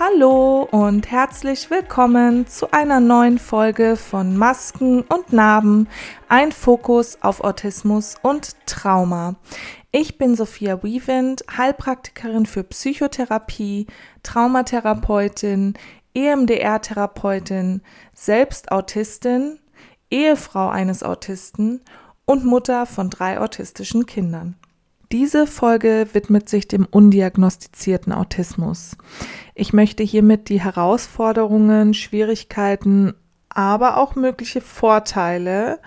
Hallo und herzlich willkommen zu einer neuen Folge von Masken und Narben, ein Fokus auf Autismus und Trauma. Ich bin Sophia Wiewind, Heilpraktikerin für Psychotherapie, Traumatherapeutin, EMDR-Therapeutin, selbst Autistin, Ehefrau eines Autisten und Mutter von drei autistischen Kindern. Diese Folge widmet sich dem undiagnostizierten Autismus. Ich möchte hiermit die Herausforderungen, Schwierigkeiten, aber auch mögliche Vorteile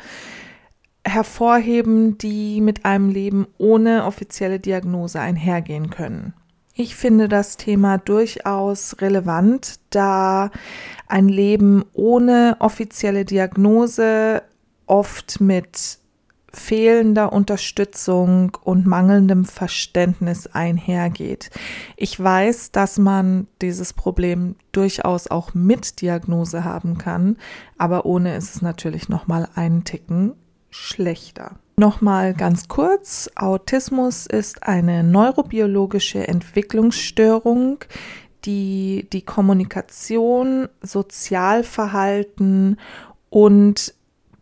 hervorheben, die mit einem Leben ohne offizielle Diagnose einhergehen können. Ich finde das Thema durchaus relevant, da ein Leben ohne offizielle Diagnose oft mit fehlender Unterstützung und mangelndem Verständnis einhergeht. Ich weiß, dass man dieses Problem durchaus auch mit Diagnose haben kann, aber ohne ist es natürlich noch mal einen Ticken schlechter. Nochmal ganz kurz, Autismus ist eine neurobiologische Entwicklungsstörung, die die Kommunikation, Sozialverhalten und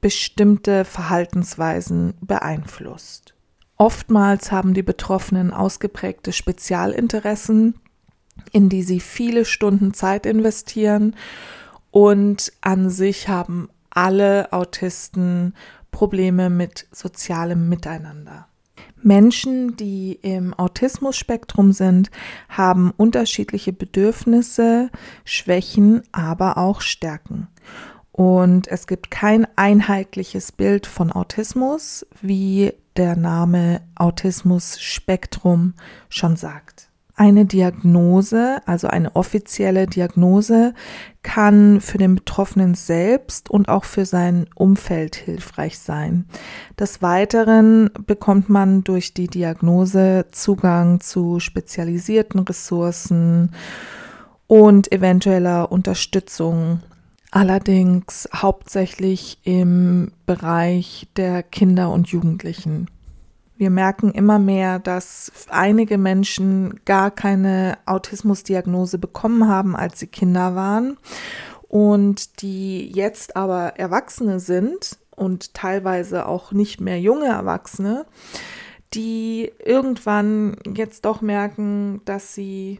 bestimmte Verhaltensweisen beeinflusst. Oftmals haben die Betroffenen ausgeprägte Spezialinteressen, in die sie viele Stunden Zeit investieren und an sich haben alle Autisten Probleme mit sozialem Miteinander. Menschen, die im Autismus-Spektrum sind, haben unterschiedliche Bedürfnisse, Schwächen, aber auch Stärken. Und es gibt kein einheitliches Bild von Autismus, wie der Name Autismus-Spektrum schon sagt. Eine Diagnose, also eine offizielle Diagnose, kann für den Betroffenen selbst und auch für sein Umfeld hilfreich sein. Des Weiteren bekommt man durch die Diagnose Zugang zu spezialisierten Ressourcen und eventueller Unterstützung allerdings hauptsächlich im Bereich der Kinder und Jugendlichen. Wir merken immer mehr, dass einige Menschen gar keine Autismusdiagnose bekommen haben, als sie Kinder waren und die jetzt aber Erwachsene sind und teilweise auch nicht mehr junge Erwachsene, die irgendwann jetzt doch merken, dass sie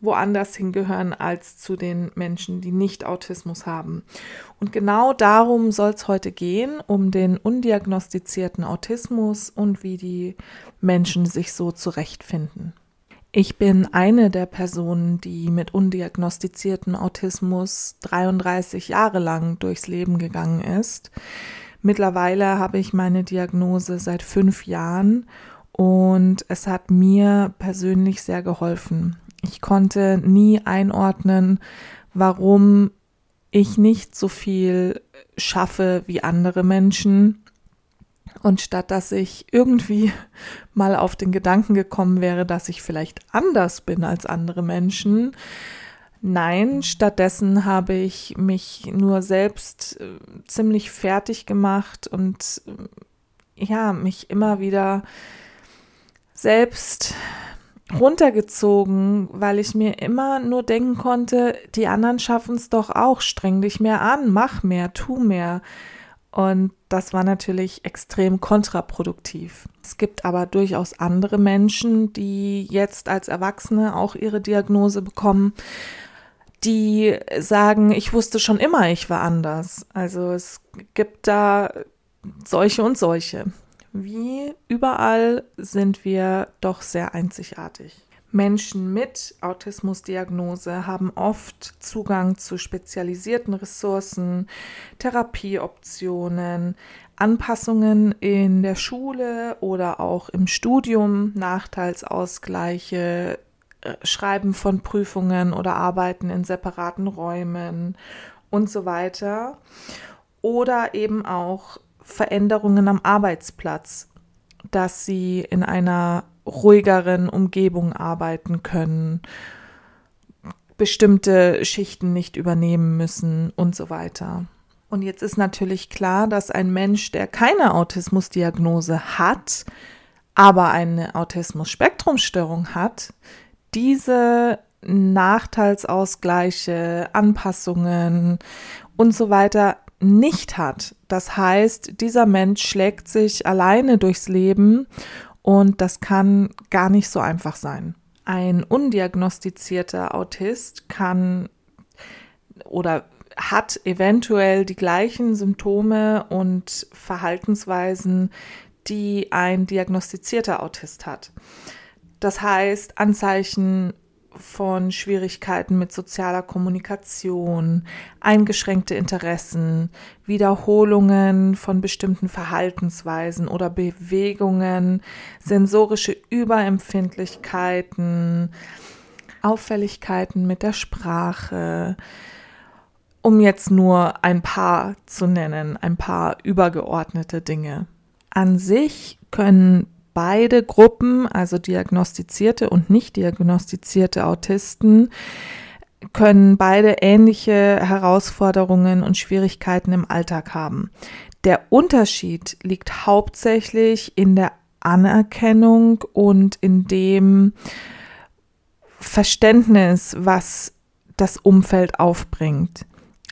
woanders hingehören als zu den Menschen, die nicht Autismus haben. Und genau darum soll es heute gehen, um den undiagnostizierten Autismus und wie die Menschen sich so zurechtfinden. Ich bin eine der Personen, die mit undiagnostizierten Autismus 33 Jahre lang durchs Leben gegangen ist. Mittlerweile habe ich meine Diagnose seit fünf Jahren und es hat mir persönlich sehr geholfen. Ich konnte nie einordnen, warum ich nicht so viel schaffe wie andere Menschen. Und statt dass ich irgendwie mal auf den Gedanken gekommen wäre, dass ich vielleicht anders bin als andere Menschen, nein, stattdessen habe ich mich nur selbst äh, ziemlich fertig gemacht und äh, ja, mich immer wieder selbst runtergezogen, weil ich mir immer nur denken konnte, die anderen schaffen es doch auch, streng dich mehr an, mach mehr, tu mehr. Und das war natürlich extrem kontraproduktiv. Es gibt aber durchaus andere Menschen, die jetzt als Erwachsene auch ihre Diagnose bekommen, die sagen, ich wusste schon immer, ich war anders. Also es gibt da solche und solche. Wie überall sind wir doch sehr einzigartig. Menschen mit Autismusdiagnose haben oft Zugang zu spezialisierten Ressourcen, Therapieoptionen, Anpassungen in der Schule oder auch im Studium, Nachteilsausgleiche, äh, Schreiben von Prüfungen oder Arbeiten in separaten Räumen und so weiter. Oder eben auch Veränderungen am Arbeitsplatz, dass sie in einer ruhigeren Umgebung arbeiten können, bestimmte Schichten nicht übernehmen müssen und so weiter. Und jetzt ist natürlich klar, dass ein Mensch, der keine Autismusdiagnose hat, aber eine Autismus-Spektrumstörung hat, diese Nachteilsausgleiche, Anpassungen und so weiter nicht hat. Das heißt, dieser Mensch schlägt sich alleine durchs Leben und das kann gar nicht so einfach sein. Ein undiagnostizierter Autist kann oder hat eventuell die gleichen Symptome und Verhaltensweisen, die ein diagnostizierter Autist hat. Das heißt, Anzeichen von Schwierigkeiten mit sozialer Kommunikation, eingeschränkte Interessen, Wiederholungen von bestimmten Verhaltensweisen oder Bewegungen, sensorische Überempfindlichkeiten, Auffälligkeiten mit der Sprache, um jetzt nur ein paar zu nennen, ein paar übergeordnete Dinge. An sich können beide Gruppen, also diagnostizierte und nicht diagnostizierte Autisten, können beide ähnliche Herausforderungen und Schwierigkeiten im Alltag haben. Der Unterschied liegt hauptsächlich in der Anerkennung und in dem Verständnis, was das Umfeld aufbringt.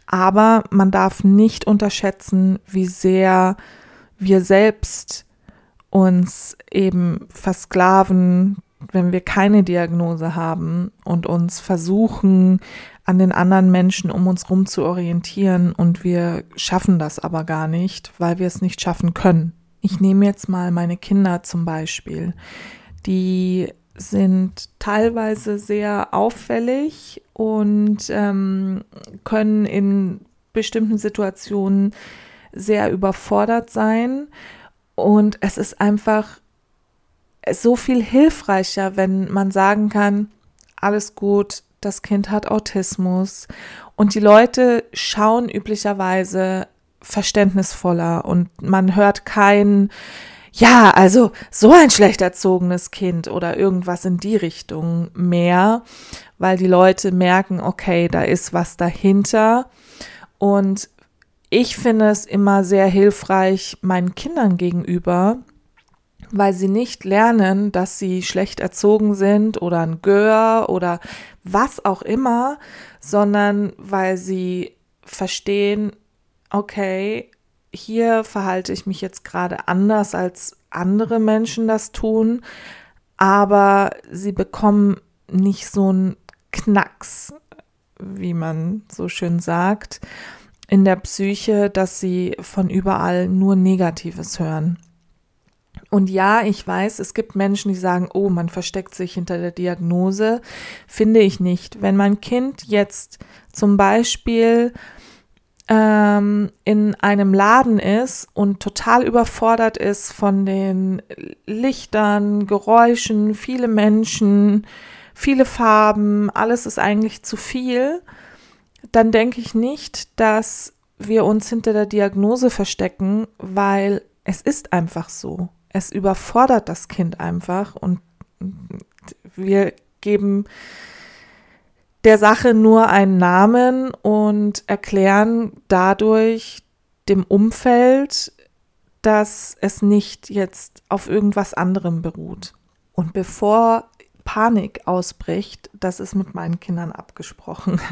Aber man darf nicht unterschätzen, wie sehr wir selbst uns eben versklaven, wenn wir keine Diagnose haben und uns versuchen, an den anderen Menschen um uns rum zu orientieren und wir schaffen das aber gar nicht, weil wir es nicht schaffen können. Ich nehme jetzt mal meine Kinder zum Beispiel. Die sind teilweise sehr auffällig und ähm, können in bestimmten Situationen sehr überfordert sein. Und es ist einfach so viel hilfreicher, wenn man sagen kann, alles gut, das Kind hat Autismus. Und die Leute schauen üblicherweise verständnisvoller und man hört kein, ja, also so ein schlecht erzogenes Kind oder irgendwas in die Richtung mehr, weil die Leute merken, okay, da ist was dahinter. Und ich finde es immer sehr hilfreich meinen Kindern gegenüber, weil sie nicht lernen, dass sie schlecht erzogen sind oder ein Gör oder was auch immer, sondern weil sie verstehen, okay, hier verhalte ich mich jetzt gerade anders als andere Menschen das tun, aber sie bekommen nicht so einen Knacks, wie man so schön sagt in der Psyche, dass sie von überall nur Negatives hören. Und ja, ich weiß, es gibt Menschen, die sagen, oh, man versteckt sich hinter der Diagnose. Finde ich nicht. Wenn mein Kind jetzt zum Beispiel ähm, in einem Laden ist und total überfordert ist von den Lichtern, Geräuschen, viele Menschen, viele Farben, alles ist eigentlich zu viel, dann denke ich nicht, dass wir uns hinter der Diagnose verstecken, weil es ist einfach so. Es überfordert das Kind einfach und wir geben der Sache nur einen Namen und erklären dadurch dem Umfeld, dass es nicht jetzt auf irgendwas anderem beruht. Und bevor Panik ausbricht, das ist mit meinen Kindern abgesprochen.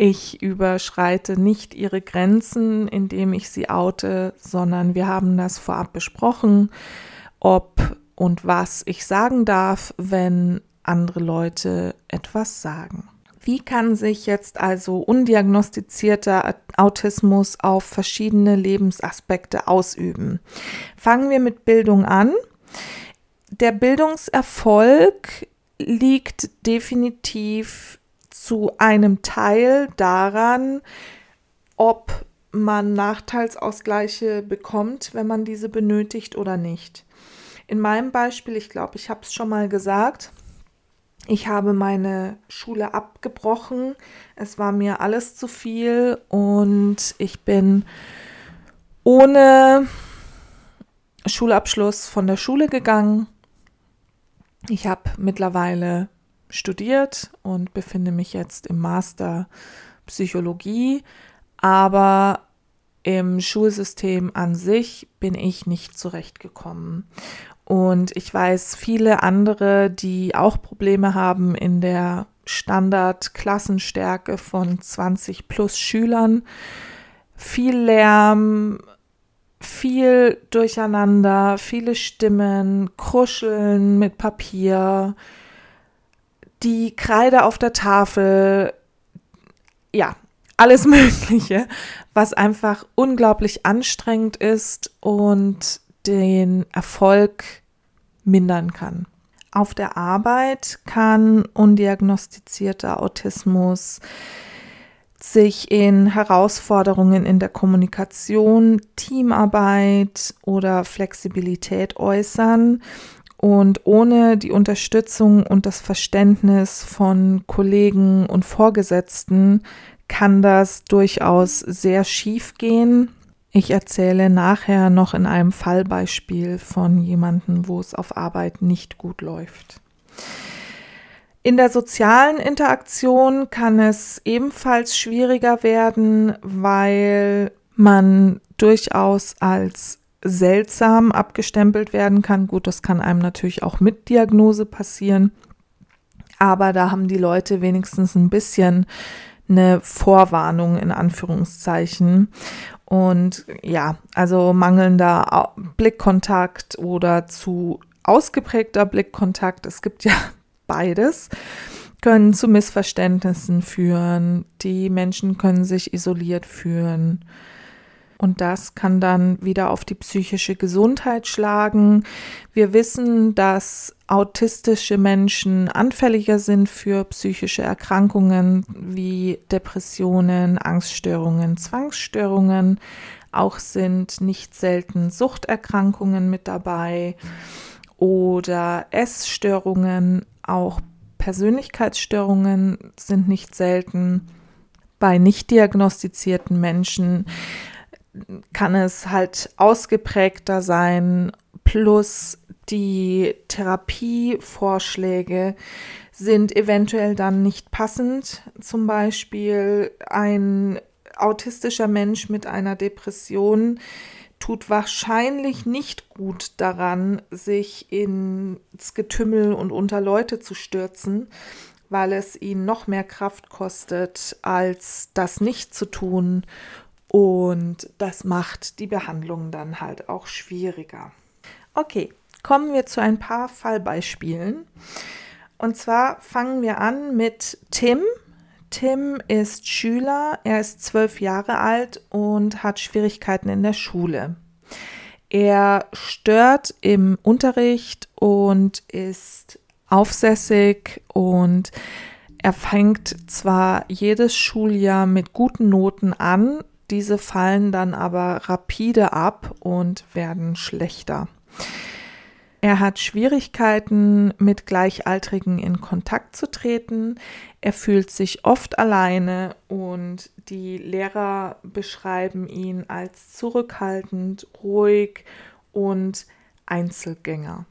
Ich überschreite nicht ihre Grenzen, indem ich sie oute, sondern wir haben das vorab besprochen, ob und was ich sagen darf, wenn andere Leute etwas sagen. Wie kann sich jetzt also undiagnostizierter Autismus auf verschiedene Lebensaspekte ausüben? Fangen wir mit Bildung an. Der Bildungserfolg liegt definitiv zu einem Teil daran, ob man Nachteilsausgleiche bekommt, wenn man diese benötigt oder nicht. In meinem Beispiel, ich glaube, ich habe es schon mal gesagt, ich habe meine Schule abgebrochen. Es war mir alles zu viel und ich bin ohne Schulabschluss von der Schule gegangen ich habe mittlerweile studiert und befinde mich jetzt im Master Psychologie, aber im Schulsystem an sich bin ich nicht zurechtgekommen. Und ich weiß viele andere, die auch Probleme haben in der Standard-Klassenstärke von 20 plus Schülern. Viel Lärm, viel Durcheinander, viele Stimmen, Kruscheln mit Papier, die Kreide auf der Tafel, ja, alles Mögliche, was einfach unglaublich anstrengend ist und den Erfolg mindern kann. Auf der Arbeit kann undiagnostizierter Autismus sich in Herausforderungen in der Kommunikation, Teamarbeit oder Flexibilität äußern. Und ohne die Unterstützung und das Verständnis von Kollegen und Vorgesetzten kann das durchaus sehr schief gehen. Ich erzähle nachher noch in einem Fallbeispiel von jemandem, wo es auf Arbeit nicht gut läuft. In der sozialen Interaktion kann es ebenfalls schwieriger werden, weil man durchaus als seltsam abgestempelt werden kann. Gut, das kann einem natürlich auch mit Diagnose passieren, aber da haben die Leute wenigstens ein bisschen eine Vorwarnung in Anführungszeichen. Und ja, also mangelnder Blickkontakt oder zu ausgeprägter Blickkontakt, es gibt ja beides, können zu Missverständnissen führen. Die Menschen können sich isoliert fühlen. Und das kann dann wieder auf die psychische Gesundheit schlagen. Wir wissen, dass autistische Menschen anfälliger sind für psychische Erkrankungen wie Depressionen, Angststörungen, Zwangsstörungen. Auch sind nicht selten Suchterkrankungen mit dabei oder Essstörungen, auch Persönlichkeitsstörungen sind nicht selten. Bei nicht diagnostizierten Menschen kann es halt ausgeprägter sein, plus die Therapievorschläge sind eventuell dann nicht passend. Zum Beispiel ein autistischer Mensch mit einer Depression tut wahrscheinlich nicht gut daran, sich ins Getümmel und unter Leute zu stürzen, weil es ihn noch mehr Kraft kostet, als das nicht zu tun. Und das macht die Behandlung dann halt auch schwieriger. Okay, kommen wir zu ein paar Fallbeispielen. Und zwar fangen wir an mit Tim. Tim ist Schüler, er ist zwölf Jahre alt und hat Schwierigkeiten in der Schule. Er stört im Unterricht und ist aufsässig und er fängt zwar jedes Schuljahr mit guten Noten an, diese fallen dann aber rapide ab und werden schlechter. Er hat Schwierigkeiten, mit Gleichaltrigen in Kontakt zu treten. Er fühlt sich oft alleine und die Lehrer beschreiben ihn als zurückhaltend, ruhig und Einzelgänger.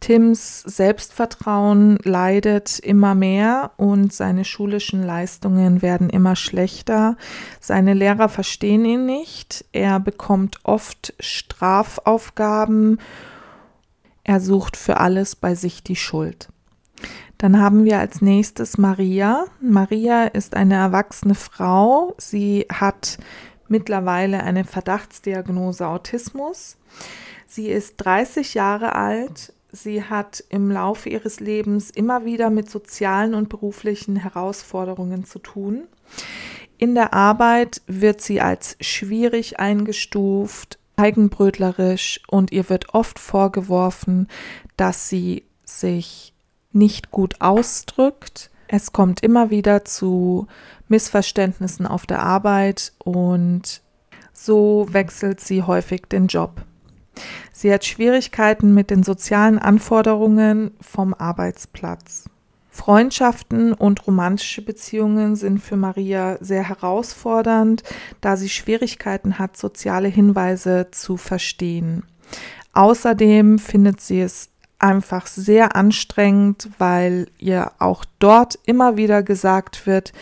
Tims Selbstvertrauen leidet immer mehr und seine schulischen Leistungen werden immer schlechter. Seine Lehrer verstehen ihn nicht. Er bekommt oft Strafaufgaben er sucht für alles bei sich die Schuld. Dann haben wir als nächstes Maria. Maria ist eine erwachsene Frau. Sie hat mittlerweile eine Verdachtsdiagnose Autismus. Sie ist 30 Jahre alt. Sie hat im Laufe ihres Lebens immer wieder mit sozialen und beruflichen Herausforderungen zu tun. In der Arbeit wird sie als schwierig eingestuft, eigenbrötlerisch und ihr wird oft vorgeworfen, dass sie sich nicht gut ausdrückt. Es kommt immer wieder zu Missverständnissen auf der Arbeit und so wechselt sie häufig den Job. Sie hat Schwierigkeiten mit den sozialen Anforderungen vom Arbeitsplatz. Freundschaften und romantische Beziehungen sind für Maria sehr herausfordernd, da sie Schwierigkeiten hat, soziale Hinweise zu verstehen. Außerdem findet sie es einfach sehr anstrengend, weil ihr auch dort immer wieder gesagt wird,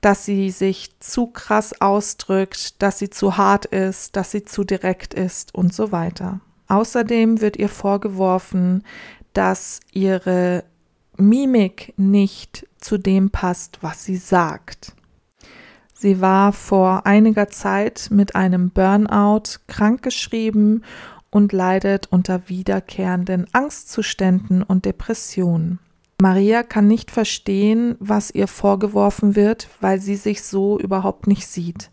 dass sie sich zu krass ausdrückt, dass sie zu hart ist, dass sie zu direkt ist und so weiter. Außerdem wird ihr vorgeworfen, dass ihre Mimik nicht zu dem passt, was sie sagt. Sie war vor einiger Zeit mit einem Burnout krankgeschrieben und leidet unter wiederkehrenden Angstzuständen und Depressionen. Maria kann nicht verstehen, was ihr vorgeworfen wird, weil sie sich so überhaupt nicht sieht.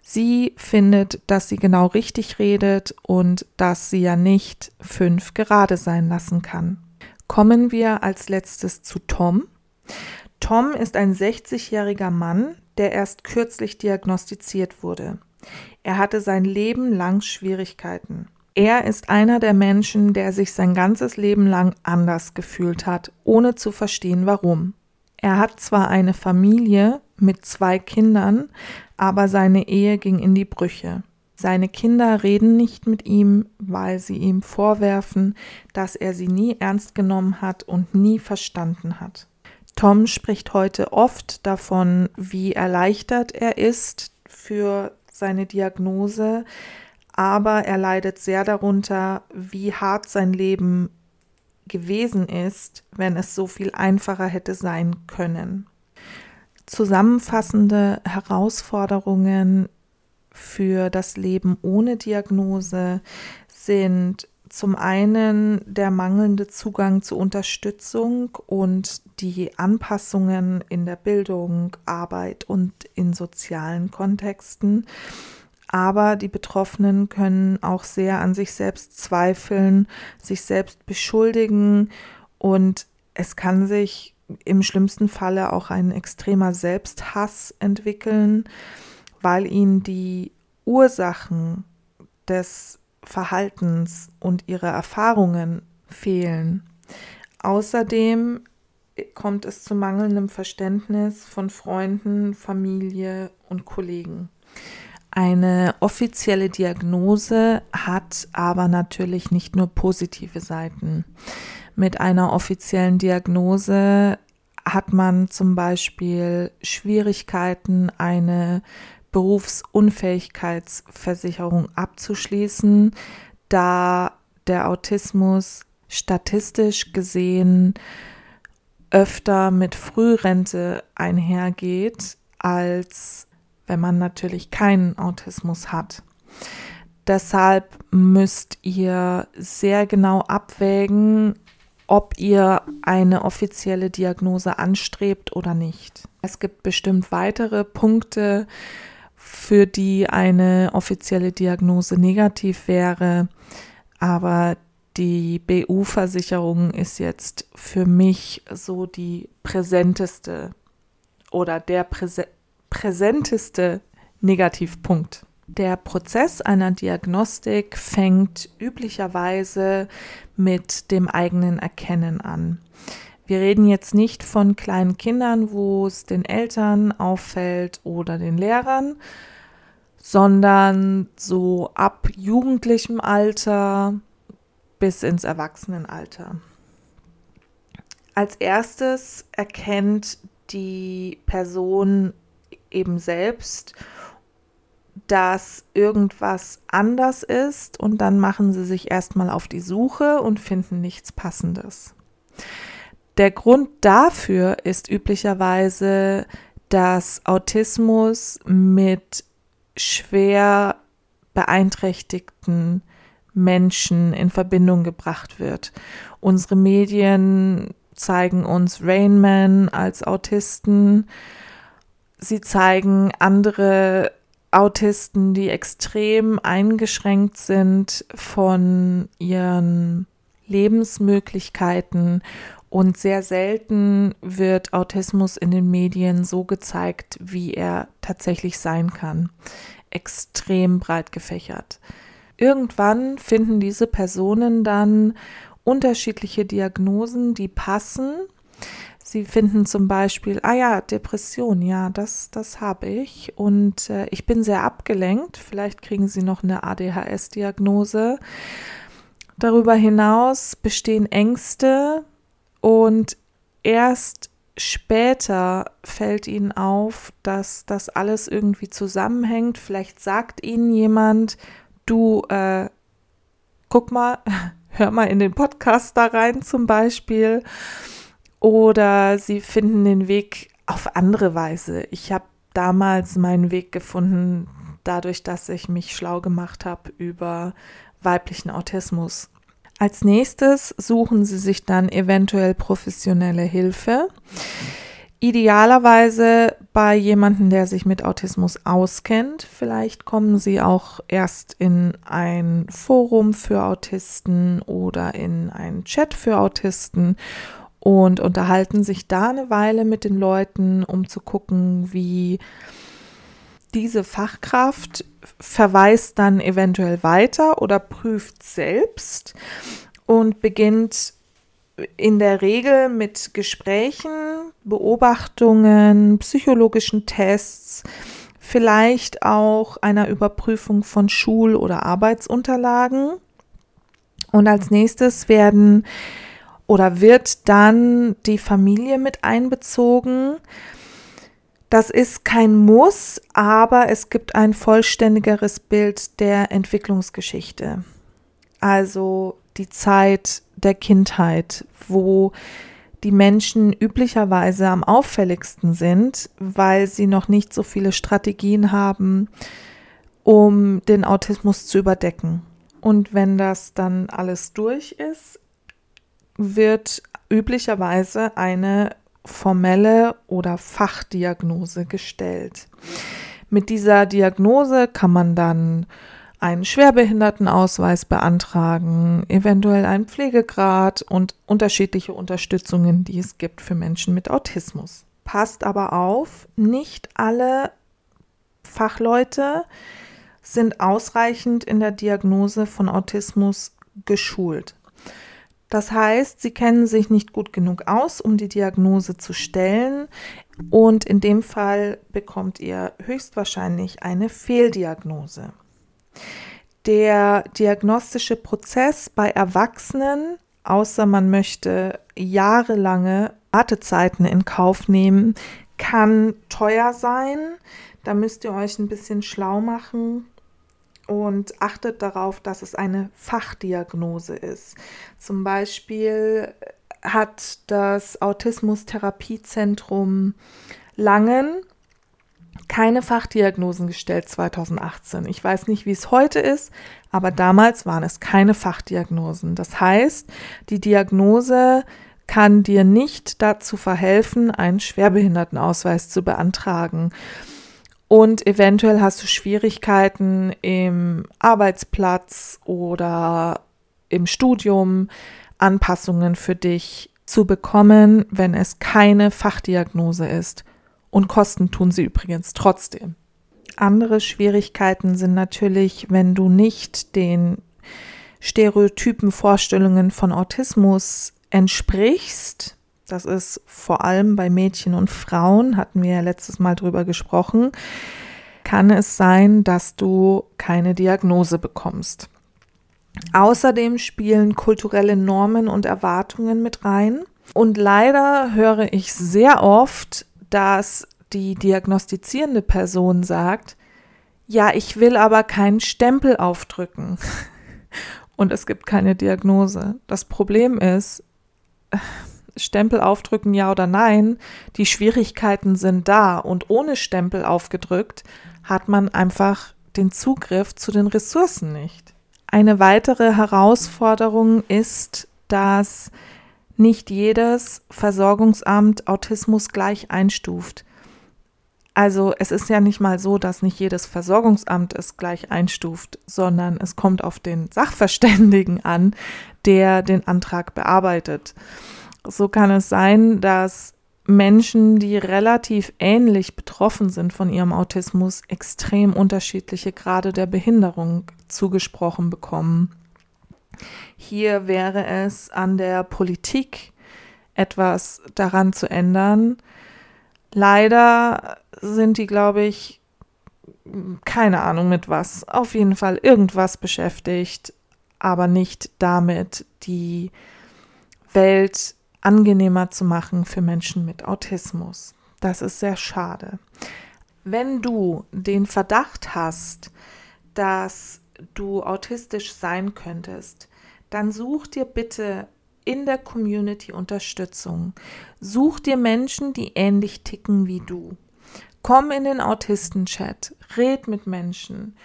Sie findet, dass sie genau richtig redet und dass sie ja nicht fünf gerade sein lassen kann. Kommen wir als letztes zu Tom. Tom ist ein 60-jähriger Mann, der erst kürzlich diagnostiziert wurde. Er hatte sein Leben lang Schwierigkeiten. Er ist einer der Menschen, der sich sein ganzes Leben lang anders gefühlt hat, ohne zu verstehen warum. Er hat zwar eine Familie mit zwei Kindern, aber seine Ehe ging in die Brüche. Seine Kinder reden nicht mit ihm, weil sie ihm vorwerfen, dass er sie nie ernst genommen hat und nie verstanden hat. Tom spricht heute oft davon, wie erleichtert er ist für seine Diagnose, aber er leidet sehr darunter, wie hart sein Leben gewesen ist, wenn es so viel einfacher hätte sein können. Zusammenfassende Herausforderungen für das Leben ohne Diagnose sind zum einen der mangelnde Zugang zu Unterstützung und die Anpassungen in der Bildung, Arbeit und in sozialen Kontexten. Aber die Betroffenen können auch sehr an sich selbst zweifeln, sich selbst beschuldigen und es kann sich im schlimmsten Falle auch ein extremer Selbsthass entwickeln, weil ihnen die Ursachen des Verhaltens und ihre Erfahrungen fehlen. Außerdem kommt es zu mangelndem Verständnis von Freunden, Familie und Kollegen. Eine offizielle Diagnose hat aber natürlich nicht nur positive Seiten. Mit einer offiziellen Diagnose hat man zum Beispiel Schwierigkeiten, eine Berufsunfähigkeitsversicherung abzuschließen, da der Autismus statistisch gesehen öfter mit Frührente einhergeht, als wenn man natürlich keinen Autismus hat. Deshalb müsst ihr sehr genau abwägen, ob ihr eine offizielle Diagnose anstrebt oder nicht. Es gibt bestimmt weitere Punkte, für die eine offizielle Diagnose negativ wäre. Aber die BU-Versicherung ist jetzt für mich so die präsenteste oder der präse präsenteste Negativpunkt. Der Prozess einer Diagnostik fängt üblicherweise mit dem eigenen Erkennen an. Wir reden jetzt nicht von kleinen Kindern, wo es den Eltern auffällt oder den Lehrern, sondern so ab jugendlichem Alter bis ins Erwachsenenalter. Als erstes erkennt die Person eben selbst, dass irgendwas anders ist und dann machen sie sich erstmal auf die Suche und finden nichts Passendes. Der Grund dafür ist üblicherweise, dass Autismus mit schwer beeinträchtigten Menschen in Verbindung gebracht wird. Unsere Medien zeigen uns Rainman als Autisten. Sie zeigen andere Autisten, die extrem eingeschränkt sind von ihren Lebensmöglichkeiten und sehr selten wird Autismus in den Medien so gezeigt, wie er tatsächlich sein kann. Extrem breit gefächert. Irgendwann finden diese Personen dann unterschiedliche Diagnosen, die passen. Sie finden zum Beispiel, ah ja, Depression, ja, das, das habe ich und äh, ich bin sehr abgelenkt. Vielleicht kriegen Sie noch eine ADHS-Diagnose. Darüber hinaus bestehen Ängste, und erst später fällt ihnen auf, dass das alles irgendwie zusammenhängt. Vielleicht sagt ihnen jemand, du, äh, guck mal, hör mal in den Podcast da rein zum Beispiel. Oder sie finden den Weg auf andere Weise. Ich habe damals meinen Weg gefunden, dadurch, dass ich mich schlau gemacht habe über weiblichen Autismus. Als nächstes suchen Sie sich dann eventuell professionelle Hilfe. Idealerweise bei jemandem, der sich mit Autismus auskennt. Vielleicht kommen Sie auch erst in ein Forum für Autisten oder in einen Chat für Autisten und unterhalten sich da eine Weile mit den Leuten, um zu gucken, wie diese Fachkraft verweist dann eventuell weiter oder prüft selbst und beginnt in der Regel mit Gesprächen, Beobachtungen, psychologischen Tests, vielleicht auch einer Überprüfung von Schul- oder Arbeitsunterlagen. Und als nächstes werden oder wird dann die Familie mit einbezogen. Das ist kein Muss, aber es gibt ein vollständigeres Bild der Entwicklungsgeschichte. Also die Zeit der Kindheit, wo die Menschen üblicherweise am auffälligsten sind, weil sie noch nicht so viele Strategien haben, um den Autismus zu überdecken. Und wenn das dann alles durch ist, wird üblicherweise eine formelle oder Fachdiagnose gestellt. Mit dieser Diagnose kann man dann einen Schwerbehindertenausweis beantragen, eventuell einen Pflegegrad und unterschiedliche Unterstützungen, die es gibt für Menschen mit Autismus. Passt aber auf, nicht alle Fachleute sind ausreichend in der Diagnose von Autismus geschult. Das heißt, sie kennen sich nicht gut genug aus, um die Diagnose zu stellen und in dem Fall bekommt ihr höchstwahrscheinlich eine Fehldiagnose. Der diagnostische Prozess bei Erwachsenen, außer man möchte jahrelange Wartezeiten in Kauf nehmen, kann teuer sein. Da müsst ihr euch ein bisschen schlau machen und achtet darauf, dass es eine Fachdiagnose ist. Zum Beispiel hat das Autismus-Therapiezentrum Langen keine Fachdiagnosen gestellt 2018. Ich weiß nicht, wie es heute ist, aber damals waren es keine Fachdiagnosen. Das heißt, die Diagnose kann dir nicht dazu verhelfen, einen Schwerbehindertenausweis zu beantragen. Und eventuell hast du Schwierigkeiten im Arbeitsplatz oder im Studium, Anpassungen für dich zu bekommen, wenn es keine Fachdiagnose ist. Und Kosten tun sie übrigens trotzdem. Andere Schwierigkeiten sind natürlich, wenn du nicht den stereotypen Vorstellungen von Autismus entsprichst, das ist vor allem bei Mädchen und Frauen, hatten wir ja letztes Mal drüber gesprochen, kann es sein, dass du keine Diagnose bekommst. Außerdem spielen kulturelle Normen und Erwartungen mit rein. Und leider höre ich sehr oft, dass die diagnostizierende Person sagt, ja, ich will aber keinen Stempel aufdrücken. Und es gibt keine Diagnose. Das Problem ist, Stempel aufdrücken, ja oder nein, die Schwierigkeiten sind da und ohne Stempel aufgedrückt hat man einfach den Zugriff zu den Ressourcen nicht. Eine weitere Herausforderung ist, dass nicht jedes Versorgungsamt Autismus gleich einstuft. Also es ist ja nicht mal so, dass nicht jedes Versorgungsamt es gleich einstuft, sondern es kommt auf den Sachverständigen an, der den Antrag bearbeitet. So kann es sein, dass Menschen, die relativ ähnlich betroffen sind von ihrem Autismus, extrem unterschiedliche Grade der Behinderung zugesprochen bekommen. Hier wäre es an der Politik, etwas daran zu ändern. Leider sind die, glaube ich, keine Ahnung mit was, auf jeden Fall irgendwas beschäftigt, aber nicht damit, die Welt angenehmer zu machen für Menschen mit Autismus. Das ist sehr schade. Wenn du den Verdacht hast, dass du autistisch sein könntest, dann such dir bitte in der Community Unterstützung. Such dir Menschen, die ähnlich ticken wie du. Komm in den Autisten-Chat, red mit Menschen,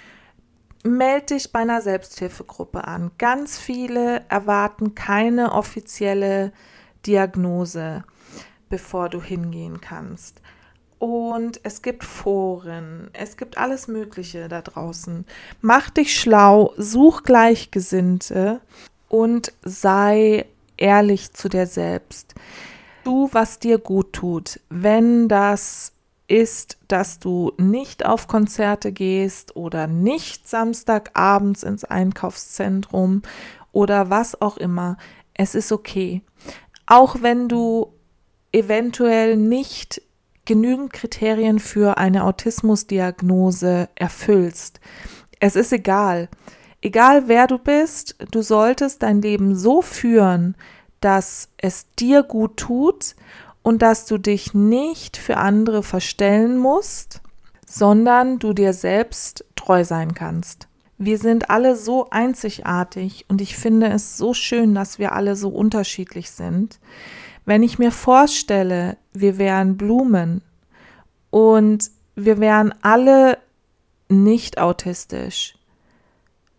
melde dich bei einer Selbsthilfegruppe an. Ganz viele erwarten keine offizielle Diagnose, bevor du hingehen kannst. Und es gibt Foren, es gibt alles Mögliche da draußen. Mach dich schlau, such Gleichgesinnte und sei ehrlich zu dir selbst. Tu, was dir gut tut. Wenn das ist, dass du nicht auf Konzerte gehst oder nicht Samstagabends ins Einkaufszentrum oder was auch immer. Es ist okay. Auch wenn du eventuell nicht genügend Kriterien für eine Autismusdiagnose erfüllst. Es ist egal. Egal wer du bist, du solltest dein Leben so führen, dass es dir gut tut und dass du dich nicht für andere verstellen musst, sondern du dir selbst treu sein kannst. Wir sind alle so einzigartig und ich finde es so schön, dass wir alle so unterschiedlich sind. Wenn ich mir vorstelle, wir wären Blumen und wir wären alle nicht autistisch,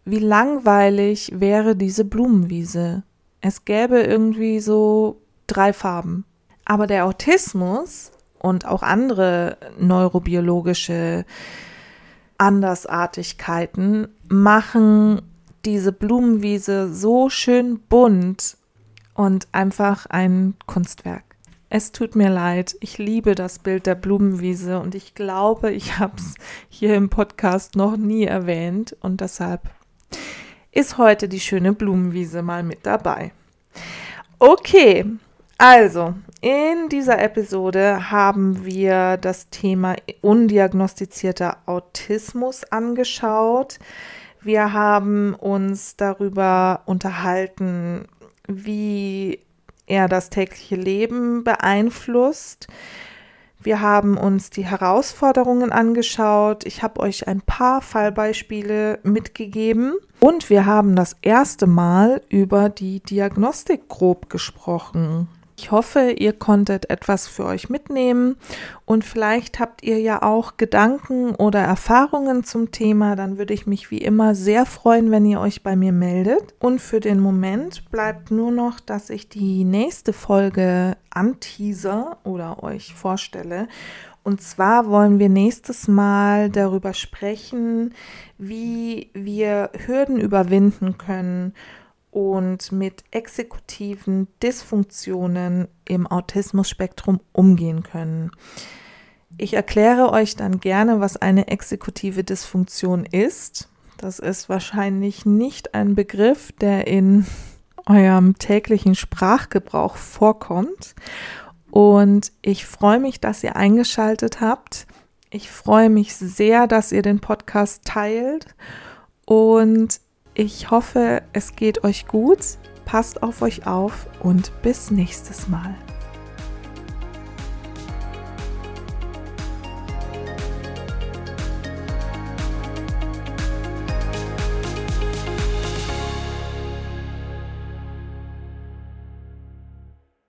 wie langweilig wäre diese Blumenwiese? Es gäbe irgendwie so drei Farben. Aber der Autismus und auch andere neurobiologische Andersartigkeiten machen diese Blumenwiese so schön bunt und einfach ein Kunstwerk. Es tut mir leid, ich liebe das Bild der Blumenwiese und ich glaube, ich habe es hier im Podcast noch nie erwähnt und deshalb ist heute die schöne Blumenwiese mal mit dabei. Okay, also, in dieser Episode haben wir das Thema undiagnostizierter Autismus angeschaut. Wir haben uns darüber unterhalten, wie er das tägliche Leben beeinflusst. Wir haben uns die Herausforderungen angeschaut. Ich habe euch ein paar Fallbeispiele mitgegeben. Und wir haben das erste Mal über die Diagnostik grob gesprochen. Ich hoffe, ihr konntet etwas für euch mitnehmen und vielleicht habt ihr ja auch Gedanken oder Erfahrungen zum Thema. Dann würde ich mich wie immer sehr freuen, wenn ihr euch bei mir meldet. Und für den Moment bleibt nur noch, dass ich die nächste Folge anteaser oder euch vorstelle. Und zwar wollen wir nächstes Mal darüber sprechen, wie wir Hürden überwinden können und mit exekutiven Dysfunktionen im Autismus-Spektrum umgehen können. Ich erkläre euch dann gerne, was eine exekutive Dysfunktion ist. Das ist wahrscheinlich nicht ein Begriff, der in eurem täglichen Sprachgebrauch vorkommt. Und ich freue mich, dass ihr eingeschaltet habt. Ich freue mich sehr, dass ihr den Podcast teilt. Und ich hoffe, es geht euch gut. Passt auf euch auf und bis nächstes Mal.